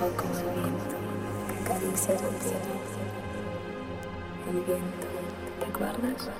soy como el viento que acaricia tu piel. El viento, ¿te acuerdas?